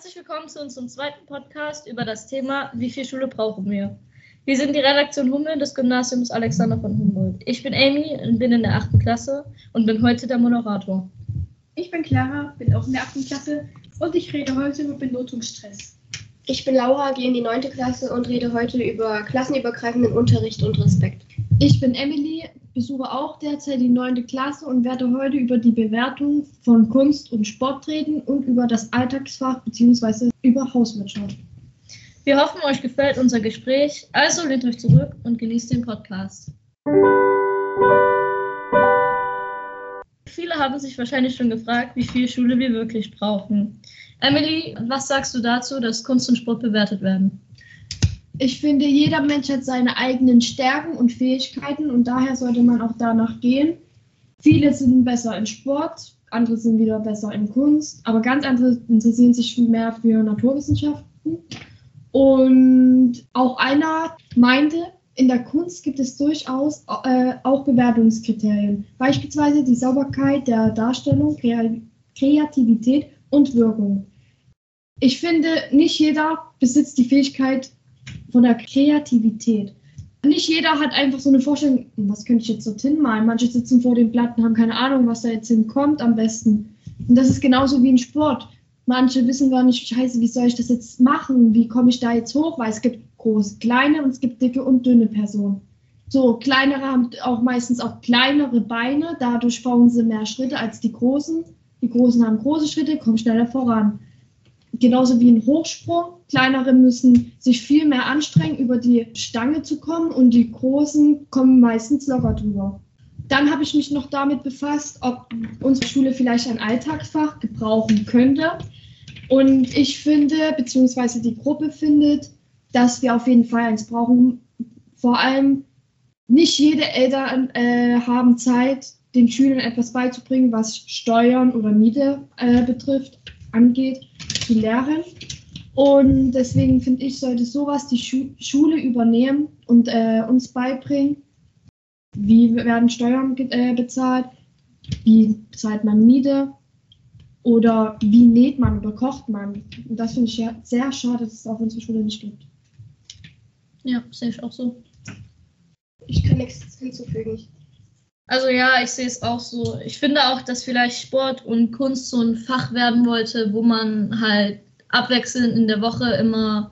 Herzlich willkommen zu unserem zweiten Podcast über das Thema Wie viel Schule brauchen wir? Wir sind die Redaktion Hummel des Gymnasiums Alexander von Humboldt. Ich bin Amy und bin in der achten Klasse und bin heute der Moderator. Ich bin Clara, bin auch in der achten Klasse und ich rede heute über Benotungsstress. Ich bin Laura, gehe in die neunte Klasse und rede heute über klassenübergreifenden Unterricht und Respekt. Ich bin Emily, besuche auch derzeit die neunte Klasse und werde heute über die Bewertung von Kunst und Sport reden und über das Alltagsfach bzw. über Hauswirtschaft. Wir hoffen, euch gefällt unser Gespräch. Also lehnt euch zurück und genießt den Podcast. Viele haben sich wahrscheinlich schon gefragt, wie viel Schule wir wirklich brauchen. Emily, was sagst du dazu, dass Kunst und Sport bewertet werden? Ich finde, jeder Mensch hat seine eigenen Stärken und Fähigkeiten und daher sollte man auch danach gehen. Viele sind besser in Sport, andere sind wieder besser in Kunst, aber ganz andere interessieren sich mehr für Naturwissenschaften. Und auch einer meinte, in der Kunst gibt es durchaus äh, auch Bewertungskriterien, beispielsweise die Sauberkeit der Darstellung, Kreativität und Wirkung. Ich finde, nicht jeder besitzt die Fähigkeit von der Kreativität. Nicht jeder hat einfach so eine Vorstellung, was könnte ich jetzt dorthin malen. Manche sitzen vor den Platten, haben keine Ahnung, was da jetzt hinkommt am besten. Und das ist genauso wie im Sport. Manche wissen gar nicht, scheiße, wie soll ich das jetzt machen? Wie komme ich da jetzt hoch? Weil es gibt große, kleine und es gibt dicke und dünne Personen. So, kleinere haben auch meistens auch kleinere Beine, dadurch bauen sie mehr Schritte als die großen. Die großen haben große Schritte, kommen schneller voran genauso wie ein Hochsprung. Kleinere müssen sich viel mehr anstrengen, über die Stange zu kommen und die großen kommen meistens locker drüber. Dann habe ich mich noch damit befasst, ob unsere Schule vielleicht ein Alltagsfach gebrauchen könnte. Und ich finde, beziehungsweise die Gruppe findet, dass wir auf jeden Fall eins brauchen. Vor allem nicht jede Eltern äh, haben Zeit, den Schülern etwas beizubringen, was Steuern oder Miete äh, betrifft, angeht zu lernen. Und deswegen finde ich, sollte sowas die Schu Schule übernehmen und äh, uns beibringen. Wie werden Steuern äh, bezahlt? Wie bezahlt man Miete? Oder wie näht man oder kocht man? Und das finde ich ja sehr schade, dass es auf unserer Schule nicht gibt. Ja, sehe ich auch so. Ich kann nichts hinzufügen. Also ja, ich sehe es auch so. Ich finde auch, dass vielleicht Sport und Kunst so ein Fach werden wollte, wo man halt abwechselnd in der Woche immer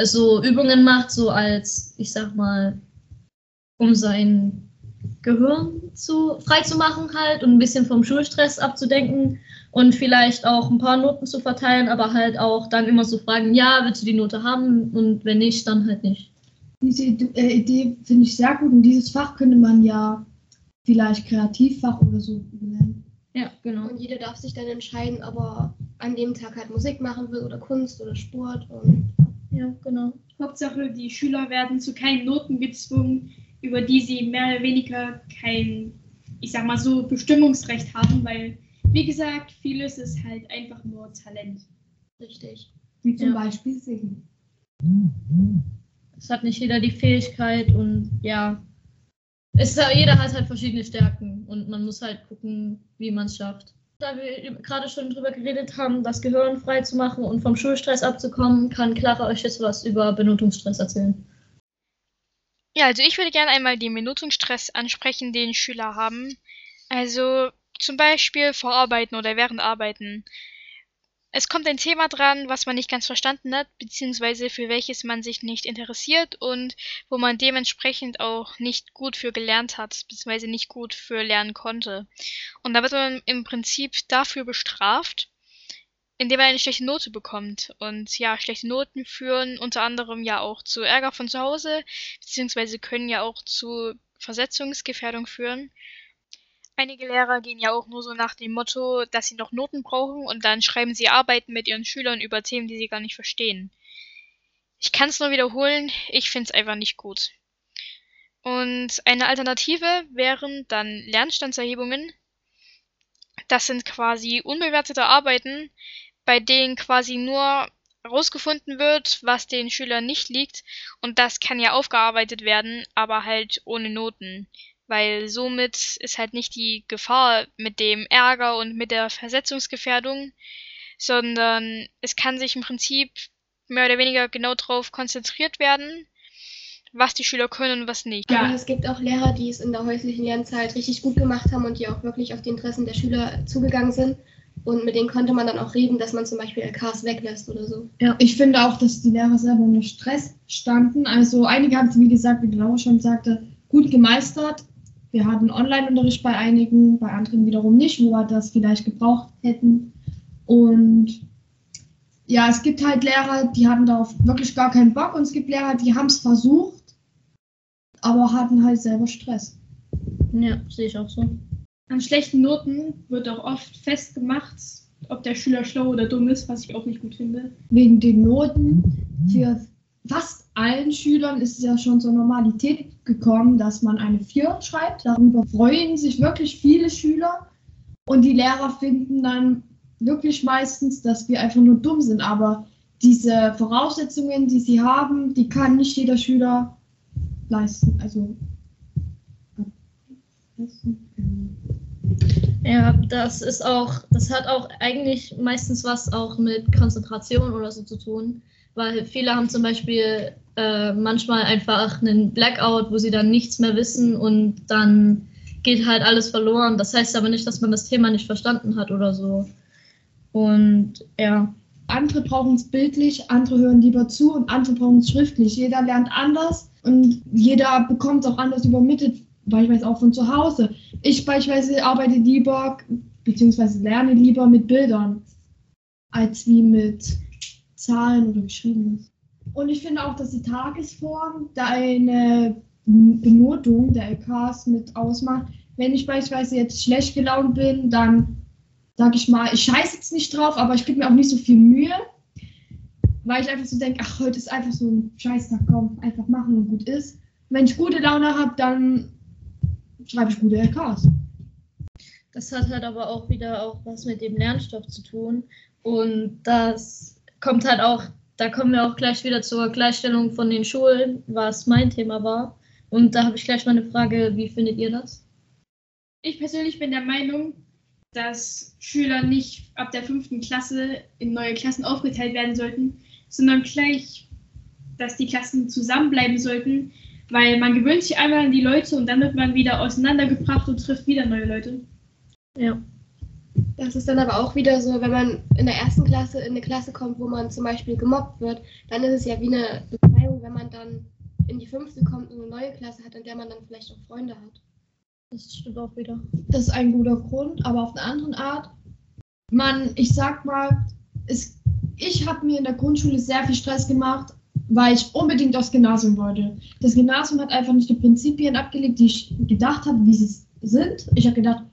so Übungen macht, so als, ich sag mal, um sein Gehirn zu, frei zu machen halt und ein bisschen vom Schulstress abzudenken und vielleicht auch ein paar Noten zu verteilen, aber halt auch dann immer so fragen, ja, willst du die Note haben und wenn nicht, dann halt nicht. Diese äh, Idee finde ich sehr gut und dieses Fach könnte man ja vielleicht Kreativfach oder so nennen. Ja, genau. Und jeder darf sich dann entscheiden, ob er an dem Tag halt Musik machen will oder Kunst oder Sport. Und ja, genau. Hauptsache, die Schüler werden zu keinen Noten gezwungen, über die sie mehr oder weniger kein, ich sag mal so, Bestimmungsrecht haben, weil, wie gesagt, vieles ist halt einfach nur Talent. Richtig. Wie zum ja. Beispiel singen. Es hat nicht jeder die Fähigkeit und ja, es, jeder hat halt verschiedene Stärken und man muss halt gucken, wie man es schafft. Da wir gerade schon drüber geredet haben, das Gehirn frei zu machen und vom Schulstress abzukommen, kann Clara euch jetzt was über Benotungsstress erzählen. Ja, also ich würde gerne einmal den Benotungsstress ansprechen, den Schüler haben. Also zum Beispiel vor Arbeiten oder während Arbeiten. Es kommt ein Thema dran, was man nicht ganz verstanden hat, beziehungsweise für welches man sich nicht interessiert und wo man dementsprechend auch nicht gut für gelernt hat, beziehungsweise nicht gut für lernen konnte. Und da wird man im Prinzip dafür bestraft, indem man eine schlechte Note bekommt. Und ja, schlechte Noten führen unter anderem ja auch zu Ärger von zu Hause, beziehungsweise können ja auch zu Versetzungsgefährdung führen. Einige Lehrer gehen ja auch nur so nach dem Motto, dass sie noch Noten brauchen und dann schreiben sie Arbeiten mit ihren Schülern über Themen, die sie gar nicht verstehen. Ich kann es nur wiederholen, ich finde es einfach nicht gut. Und eine Alternative wären dann Lernstandserhebungen. Das sind quasi unbewertete Arbeiten, bei denen quasi nur herausgefunden wird, was den Schülern nicht liegt und das kann ja aufgearbeitet werden, aber halt ohne Noten weil somit ist halt nicht die Gefahr mit dem Ärger und mit der Versetzungsgefährdung sondern es kann sich im Prinzip mehr oder weniger genau darauf konzentriert werden, was die Schüler können und was nicht. Aber es gibt auch Lehrer, die es in der häuslichen Lernzeit richtig gut gemacht haben und die auch wirklich auf die Interessen der Schüler zugegangen sind. Und mit denen konnte man dann auch reden, dass man zum Beispiel LKs weglässt oder so. Ja, ich finde auch, dass die Lehrer selber unter Stress standen. Also einige haben es, wie gesagt, wie Laura schon sagte, gut gemeistert. Wir hatten Online-Unterricht bei einigen, bei anderen wiederum nicht, wo wir das vielleicht gebraucht hätten. Und ja, es gibt halt Lehrer, die hatten darauf wirklich gar keinen Bock und es gibt Lehrer, die haben es versucht, aber hatten halt selber Stress. Ja, sehe ich auch so. An schlechten Noten wird auch oft festgemacht, ob der Schüler schlau oder dumm ist, was ich auch nicht gut finde. Wegen den Noten für fast allen Schülern ist es ja schon zur Normalität gekommen, dass man eine 4 schreibt. Darüber freuen sich wirklich viele Schüler und die Lehrer finden dann wirklich meistens, dass wir einfach nur dumm sind. Aber diese Voraussetzungen, die sie haben, die kann nicht jeder Schüler leisten. Also Ja, das ist auch, das hat auch eigentlich meistens was auch mit Konzentration oder so zu tun, weil viele haben zum Beispiel äh, manchmal einfach einen Blackout, wo sie dann nichts mehr wissen und dann geht halt alles verloren. Das heißt aber nicht, dass man das Thema nicht verstanden hat oder so. Und ja. andere brauchen es bildlich, andere hören lieber zu und andere brauchen es schriftlich. Jeder lernt anders und jeder bekommt es auch anders übermittelt, beispielsweise auch von zu Hause. Ich beispielsweise arbeite lieber, beziehungsweise lerne lieber mit Bildern, als wie mit Zahlen oder Geschriebenes. Und ich finde auch, dass die Tagesform da eine Benotung der LKs mit ausmacht. Wenn ich beispielsweise jetzt schlecht gelaunt bin, dann sage ich mal, ich scheiße jetzt nicht drauf, aber ich gebe mir auch nicht so viel Mühe, weil ich einfach so denke, ach, heute ist einfach so ein Scheißtag, komm, einfach machen und gut ist. Wenn ich gute Laune habe, dann schreibe ich gute LKs. Das hat halt aber auch wieder auch was mit dem Lernstoff zu tun. Und das kommt halt auch, da kommen wir auch gleich wieder zur Gleichstellung von den Schulen, was mein Thema war. Und da habe ich gleich mal eine Frage, wie findet ihr das? Ich persönlich bin der Meinung, dass Schüler nicht ab der fünften Klasse in neue Klassen aufgeteilt werden sollten, sondern gleich, dass die Klassen zusammenbleiben sollten, weil man gewöhnt sich einmal an die Leute und dann wird man wieder auseinandergebracht und trifft wieder neue Leute. Ja. Das ist dann aber auch wieder so, wenn man in der ersten Klasse in eine Klasse kommt, wo man zum Beispiel gemobbt wird, dann ist es ja wie eine Befreiung, wenn man dann in die fünfte kommt und eine neue Klasse hat, in der man dann vielleicht auch Freunde hat. Das stimmt auch wieder. Das ist ein guter Grund, aber auf eine andere Art. Man, ich sag mal, es, ich habe mir in der Grundschule sehr viel Stress gemacht, weil ich unbedingt aufs Gymnasium wollte. Das Gymnasium hat einfach nicht die Prinzipien abgelegt, die ich gedacht habe, wie sie sind. Ich habe gedacht,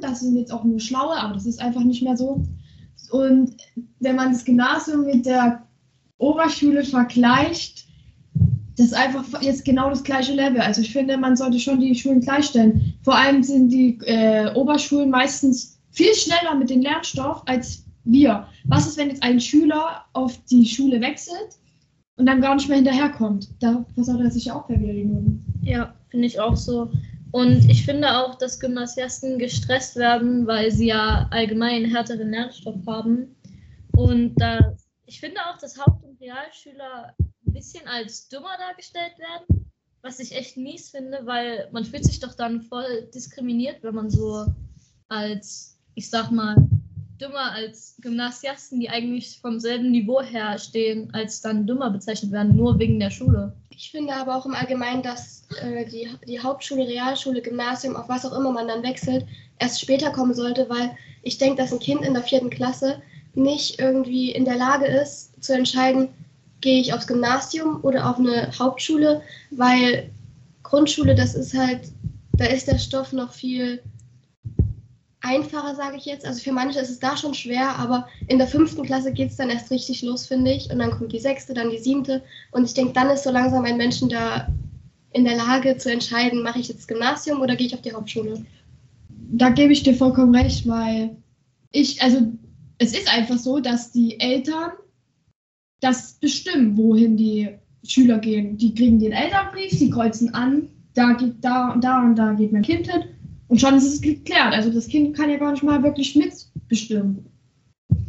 das sind jetzt auch nur schlaue, aber das ist einfach nicht mehr so. Und wenn man das Gymnasium mit der Oberschule vergleicht, das ist einfach jetzt genau das gleiche Level. Also ich finde, man sollte schon die Schulen gleichstellen. Vor allem sind die äh, Oberschulen meistens viel schneller mit dem Lernstoff als wir. Was ist, wenn jetzt ein Schüler auf die Schule wechselt und dann gar nicht mehr hinterherkommt? Da versaut er sich ja auch wieder die Noten. Ja, finde ich auch so. Und ich finde auch, dass Gymnasiasten gestresst werden, weil sie ja allgemein härteren Lernstoff haben. Und das, ich finde auch, dass Haupt- und Realschüler ein bisschen als dümmer dargestellt werden, was ich echt mies finde, weil man fühlt sich doch dann voll diskriminiert, wenn man so als, ich sag mal, dümmer als Gymnasiasten, die eigentlich vom selben Niveau her stehen, als dann dümmer bezeichnet werden, nur wegen der Schule. Ich finde aber auch im Allgemeinen, dass äh, die, die Hauptschule, Realschule, Gymnasium, auf was auch immer man dann wechselt, erst später kommen sollte, weil ich denke, dass ein Kind in der vierten Klasse nicht irgendwie in der Lage ist, zu entscheiden, gehe ich aufs Gymnasium oder auf eine Hauptschule, weil Grundschule, das ist halt, da ist der Stoff noch viel einfacher, sage ich jetzt. Also für manche ist es da schon schwer, aber in der fünften Klasse geht es dann erst richtig los, finde ich. Und dann kommt die sechste, dann die siebte. Und ich denke, dann ist so langsam ein Menschen da in der Lage zu entscheiden, mache ich jetzt Gymnasium oder gehe ich auf die Hauptschule. Da gebe ich dir vollkommen recht, weil ich, also es ist einfach so, dass die Eltern das bestimmen, wohin die Schüler gehen. Die kriegen den Elternbrief, sie kreuzen an, da geht da und da und da geht mein Kind hin und schon ist es geklärt. Also das Kind kann ja gar nicht mal wirklich mitbestimmen.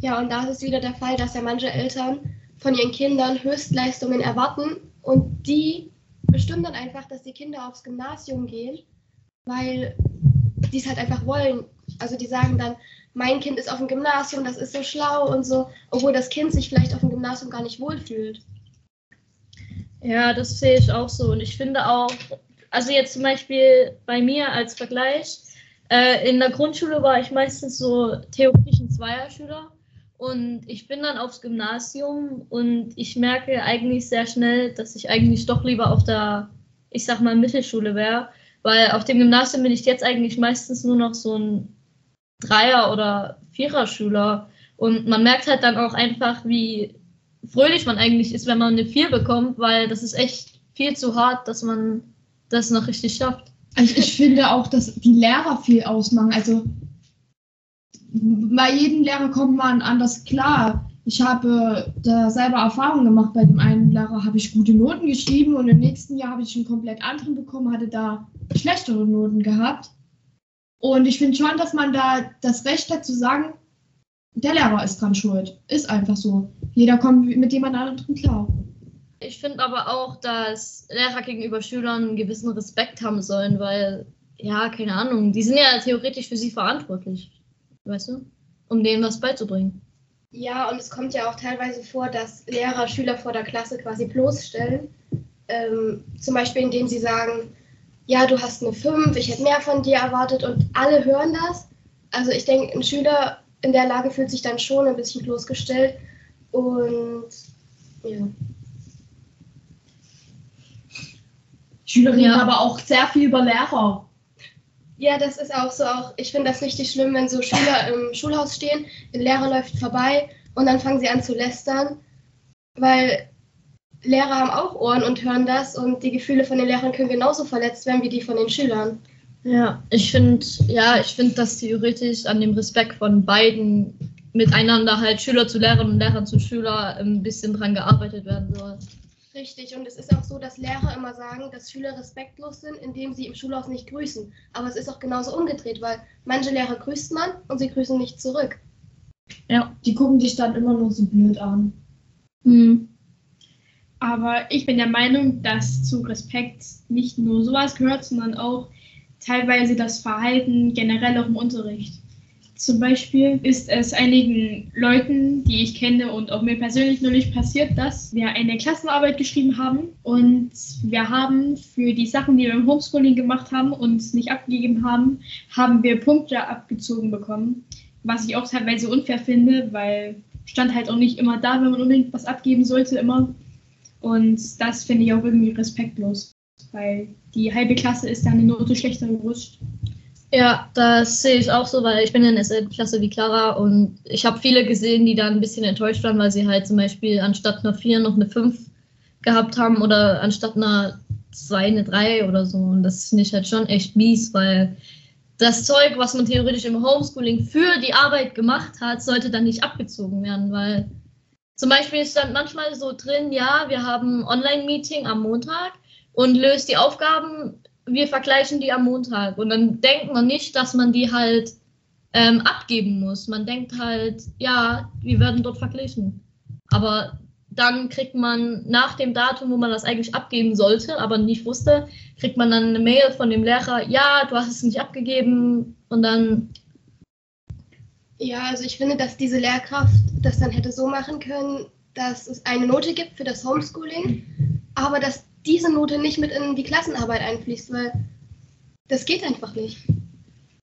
Ja, und da ist es wieder der Fall, dass ja manche Eltern von ihren Kindern Höchstleistungen erwarten und die bestimmen dann einfach, dass die Kinder aufs Gymnasium gehen, weil die es halt einfach wollen. Also die sagen dann, mein Kind ist auf dem Gymnasium, das ist so schlau und so, obwohl das Kind sich vielleicht auf dem Gymnasium gar nicht wohlfühlt. Ja, das sehe ich auch so. Und ich finde auch, also jetzt zum Beispiel bei mir als Vergleich, äh, in der Grundschule war ich meistens so theoretisch ein Zweierschüler. Und ich bin dann aufs Gymnasium und ich merke eigentlich sehr schnell, dass ich eigentlich doch lieber auf der, ich sag mal, Mittelschule wäre. Weil auf dem Gymnasium bin ich jetzt eigentlich meistens nur noch so ein Dreier- oder Vierer-Schüler. Und man merkt halt dann auch einfach, wie fröhlich man eigentlich ist, wenn man eine Vier bekommt, weil das ist echt viel zu hart, dass man das noch richtig schafft. Also ich finde auch, dass die Lehrer viel ausmachen. Also bei jedem Lehrer kommt man anders klar. Ich habe da selber Erfahrung gemacht. Bei dem einen Lehrer habe ich gute Noten geschrieben und im nächsten Jahr habe ich einen komplett anderen bekommen, hatte da schlechtere Noten gehabt. Und ich finde schon, dass man da das Recht hat zu sagen, der Lehrer ist dran schuld. Ist einfach so. Jeder kommt mit jemand anderem klar. Ich finde aber auch, dass Lehrer gegenüber Schülern einen gewissen Respekt haben sollen, weil, ja, keine Ahnung, die sind ja theoretisch für sie verantwortlich, weißt du, um denen was beizubringen. Ja, und es kommt ja auch teilweise vor, dass Lehrer Schüler vor der Klasse quasi bloßstellen. Ähm, zum Beispiel, indem sie sagen, ja, du hast eine 5, ich hätte mehr von dir erwartet und alle hören das. Also ich denke, ein Schüler in der Lage fühlt sich dann schon ein bisschen bloßgestellt und ja. Schüler reden Ja. aber auch sehr viel über Lehrer. Ja, das ist auch so. Auch ich finde das richtig schlimm, wenn so Schüler im Schulhaus stehen, der Lehrer läuft vorbei und dann fangen sie an zu lästern, weil Lehrer haben auch Ohren und hören das und die Gefühle von den Lehrern können genauso verletzt werden wie die von den Schülern. Ja, ich finde, ja, ich finde, dass theoretisch an dem Respekt von beiden miteinander halt Schüler zu Lehrern und Lehrer zu Schüler ein bisschen dran gearbeitet werden soll. Richtig, und es ist auch so, dass Lehrer immer sagen, dass Schüler respektlos sind, indem sie im Schulhaus nicht grüßen. Aber es ist auch genauso umgedreht, weil manche Lehrer grüßt man und sie grüßen nicht zurück. Ja. Die gucken dich dann immer nur so blöd an. Hm. Aber ich bin der Meinung, dass zu Respekt nicht nur sowas gehört, sondern auch teilweise das Verhalten generell auch im Unterricht. Zum Beispiel ist es einigen Leuten, die ich kenne und auch mir persönlich neulich passiert, dass wir eine Klassenarbeit geschrieben haben und wir haben für die Sachen, die wir im Homeschooling gemacht haben und nicht abgegeben haben, haben wir Punkte abgezogen bekommen, was ich auch teilweise unfair finde, weil stand halt auch nicht immer da, wenn man unbedingt was abgeben sollte, immer. Und das finde ich auch irgendwie respektlos, weil die halbe Klasse ist dann eine Note schlechter gerutscht. Ja, das sehe ich auch so, weil ich bin in derselben Klasse wie Clara und ich habe viele gesehen, die da ein bisschen enttäuscht waren, weil sie halt zum Beispiel anstatt einer 4 noch eine 5 gehabt haben oder anstatt einer 2 eine 3 oder so. Und das finde ich halt schon echt mies, weil das Zeug, was man theoretisch im Homeschooling für die Arbeit gemacht hat, sollte dann nicht abgezogen werden, weil zum Beispiel stand manchmal so drin, ja, wir haben Online-Meeting am Montag und löst die Aufgaben wir vergleichen die am Montag und dann denkt man nicht, dass man die halt ähm, abgeben muss. Man denkt halt, ja, wir werden dort verglichen. Aber dann kriegt man nach dem Datum, wo man das eigentlich abgeben sollte, aber nicht wusste, kriegt man dann eine Mail von dem Lehrer, ja, du hast es nicht abgegeben und dann, Ja, also ich finde, dass diese Lehrkraft das dann hätte so machen können, dass es eine Note gibt für das Homeschooling, aber dass diese Note nicht mit in die Klassenarbeit einfließt, weil das geht einfach nicht.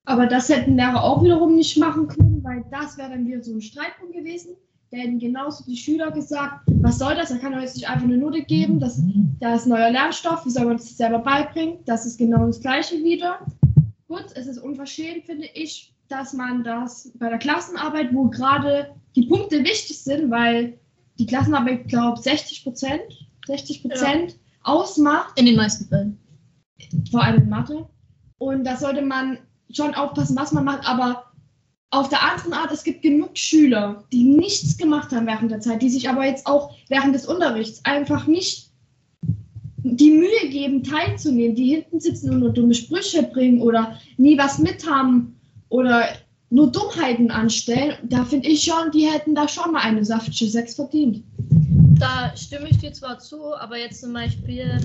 Aber das hätten Lehrer auch wiederum nicht machen können, weil das wäre dann wieder so ein Streitpunkt gewesen. Da hätten genauso die Schüler gesagt, was soll das? Er kann doch jetzt nicht einfach eine Note geben. Das, da ist neuer Lernstoff, wie soll man das selber beibringen? Das ist genau das Gleiche wieder. Gut, es ist unverschämt, finde ich, dass man das bei der Klassenarbeit, wo gerade die Punkte wichtig sind, weil die Klassenarbeit, glaube ich, 60 Prozent, 60 Prozent ausmacht, in den meisten Fällen. vor allem in Mathe. Und da sollte man schon aufpassen, was man macht. Aber auf der anderen Art, es gibt genug Schüler, die nichts gemacht haben während der Zeit, die sich aber jetzt auch während des Unterrichts einfach nicht die Mühe geben, teilzunehmen, die hinten sitzen und nur dumme Sprüche bringen oder nie was mit haben oder nur Dummheiten anstellen, da finde ich schon, die hätten da schon mal eine saftige 6 verdient. Da stimme ich dir zwar zu, aber jetzt zum Beispiel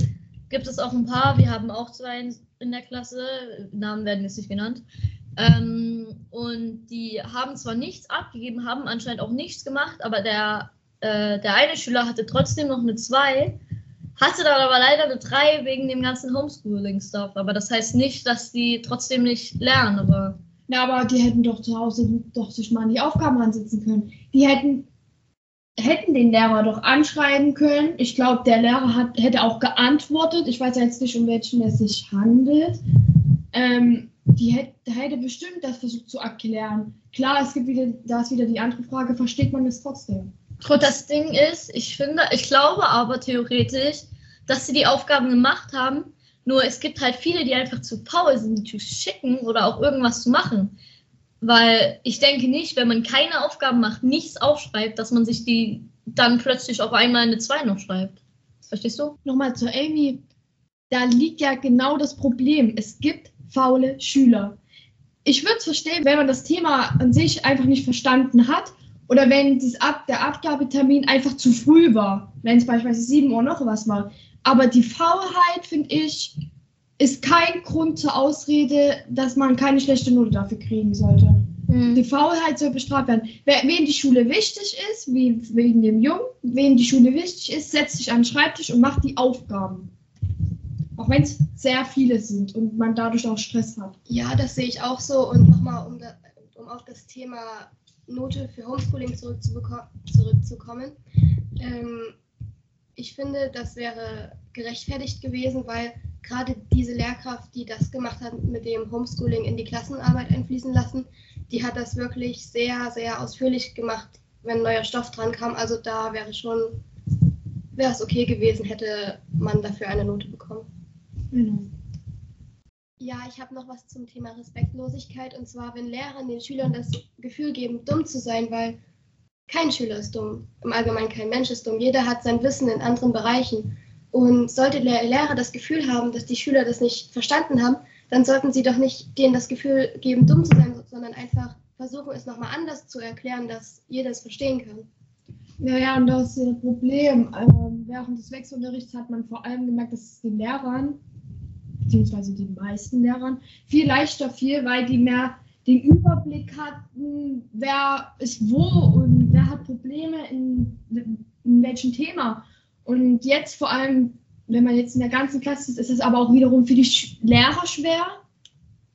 gibt es auch ein paar, wir haben auch zwei in, der Klasse, Namen werden jetzt nicht genannt, ähm, und die haben zwar nichts abgegeben, haben anscheinend auch nichts gemacht, aber der, äh, der eine Schüler hatte trotzdem noch eine 2, hatte dann aber leider eine 3 wegen dem ganzen Homeschooling-Stuff. Aber das heißt nicht, dass die trotzdem nicht lernen, aber. Ja, aber die hätten doch zu Hause doch sich mal an die Aufgaben ansetzen können. Die hätten, hätten den Lehrer doch anschreiben können. Ich glaube, der Lehrer hat, hätte auch geantwortet. Ich weiß ja jetzt nicht, um welchen es sich handelt. Ähm, die hätte, hätte bestimmt das versucht zu erklären. Klar, es gibt wieder, da ist wieder die andere Frage, versteht man es trotzdem? Das Ding ist, ich finde, ich glaube aber theoretisch, dass sie die Aufgaben gemacht haben. Nur es gibt halt viele, die einfach zu faul sind, die zu schicken oder auch irgendwas zu machen. Weil ich denke nicht, wenn man keine Aufgaben macht, nichts aufschreibt, dass man sich die dann plötzlich auf einmal eine 2 noch schreibt. Verstehst du? Nochmal zu Amy. Da liegt ja genau das Problem. Es gibt faule Schüler. Ich würde es verstehen, wenn man das Thema an sich einfach nicht verstanden hat oder wenn das Ab der Abgabetermin einfach zu früh war, wenn es beispielsweise 7 Uhr noch was war. Aber die Faulheit, finde ich, ist kein Grund zur Ausrede, dass man keine schlechte Note dafür kriegen sollte. Mhm. Die Faulheit soll bestraft werden. Wer, wen die Schule wichtig ist, wie wegen dem Jungen, wen die Schule wichtig ist, setzt sich an den Schreibtisch und macht die Aufgaben. Auch wenn es sehr viele sind und man dadurch auch Stress hat. Ja, das sehe ich auch so. Und nochmal, um, da, um auf das Thema Note für Homeschooling zurückzukommen. Ähm, ich finde, das wäre gerechtfertigt gewesen, weil gerade diese Lehrkraft, die das gemacht hat, mit dem Homeschooling in die Klassenarbeit einfließen lassen, die hat das wirklich sehr, sehr ausführlich gemacht, wenn neuer Stoff dran kam. Also da wäre schon, wäre es okay gewesen, hätte man dafür eine Note bekommen. Genau. Ja, ich habe noch was zum Thema Respektlosigkeit. Und zwar, wenn Lehrer den Schülern das Gefühl geben, dumm zu sein, weil kein Schüler ist dumm. Im Allgemeinen kein Mensch ist dumm. Jeder hat sein Wissen in anderen Bereichen. Und sollte der Lehrer das Gefühl haben, dass die Schüler das nicht verstanden haben, dann sollten sie doch nicht denen das Gefühl geben, dumm zu sein, sondern einfach versuchen, es nochmal anders zu erklären, dass jeder es verstehen kann. Ja, ja, und das Problem. Ähm, während des Wechselunterrichts hat man vor allem gemerkt, dass es den Lehrern, beziehungsweise den meisten Lehrern, viel leichter fiel, weil die mehr den Überblick hatten, wer ist wo und wer hat Probleme in, in welchem Thema. Und jetzt vor allem, wenn man jetzt in der ganzen Klasse ist, ist es aber auch wiederum für die Lehrer schwer,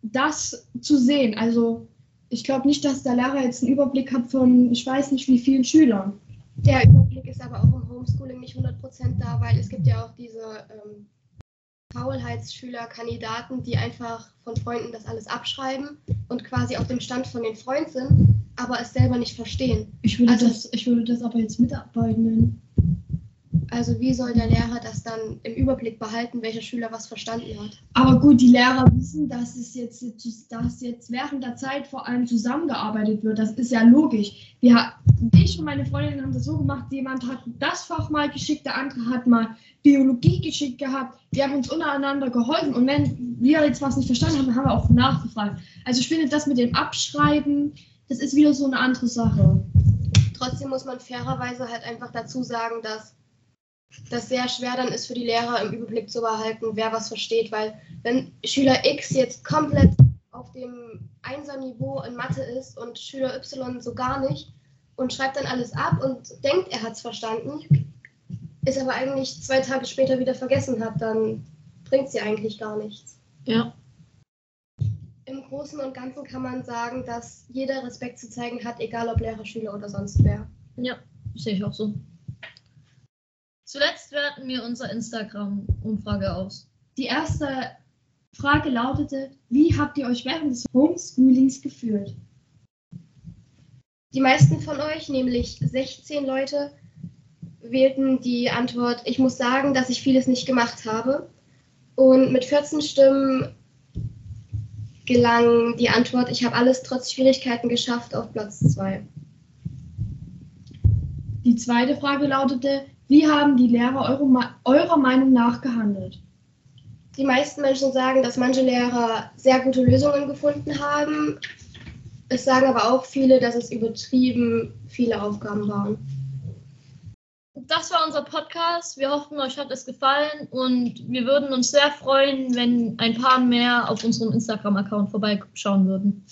das zu sehen. Also ich glaube nicht, dass der Lehrer jetzt einen Überblick hat von, ich weiß nicht wie vielen Schülern. Der Überblick ist aber auch im Homeschooling nicht 100% da, weil es gibt ja auch diese ähm, Faulheitsschüler-Kandidaten, die einfach von Freunden das alles abschreiben und quasi auf dem Stand von den Freunden sind, aber es selber nicht verstehen. Ich würde, Also- das, ich würde das aber jetzt Mitarbeiten. Also wie soll der Lehrer das dann im Überblick behalten, welcher Schüler was verstanden hat? Aber gut, die Lehrer wissen, dass es jetzt, dass jetzt während der Zeit vor allem zusammengearbeitet wird. Das ist ja logisch. Wir, ich und meine Freundin haben das so gemacht, jemand hat das Fach mal geschickt, der andere hat mal Biologie geschickt gehabt. Wir haben uns untereinander geholfen. Und wenn wir jetzt was nicht verstanden haben, haben wir auch nachgefragt. Also ich finde, das mit dem Abschreiben, das ist wieder so eine andere Sache. Trotzdem muss man fairerweise halt einfach dazu sagen, dass das sehr schwer dann ist für die Lehrer im Überblick zu behalten, wer was versteht, weil wenn Schüler X jetzt komplett auf dem Einser-Niveau in Mathe ist und Schüler Y so gar nicht und schreibt dann alles ab und denkt, er hat es verstanden, ist aber eigentlich zwei Tage später wieder vergessen hat, dann bringt sie eigentlich gar nichts. Ja. Im Großen und Ganzen kann man sagen, dass jeder Respekt zu zeigen hat, egal ob Lehrer, Schüler oder sonst wer. Ja, sehe ich auch so. Zuletzt werten wir unsere Instagram-Umfrage aus. Die erste Frage lautete, wie habt ihr euch während des Homeschoolings gefühlt? Die meisten von euch, nämlich 16 Leute, wählten die Antwort, ich muss sagen, dass ich vieles nicht gemacht habe. Und mit 14 Stimmen gelang die Antwort, ich habe alles trotz Schwierigkeiten geschafft, auf Platz 2. Die zweite Frage lautete, wie haben die Lehrer eure, eurer Meinung nach gehandelt? Die meisten Menschen sagen, dass manche Lehrer sehr gute Lösungen gefunden haben. Es sagen aber auch viele, dass es übertrieben viele Aufgaben waren. Das war unser Podcast. Wir hoffen, euch hat es gefallen und wir würden uns sehr freuen, wenn ein paar mehr auf unserem Instagram-Account vorbeischauen würden.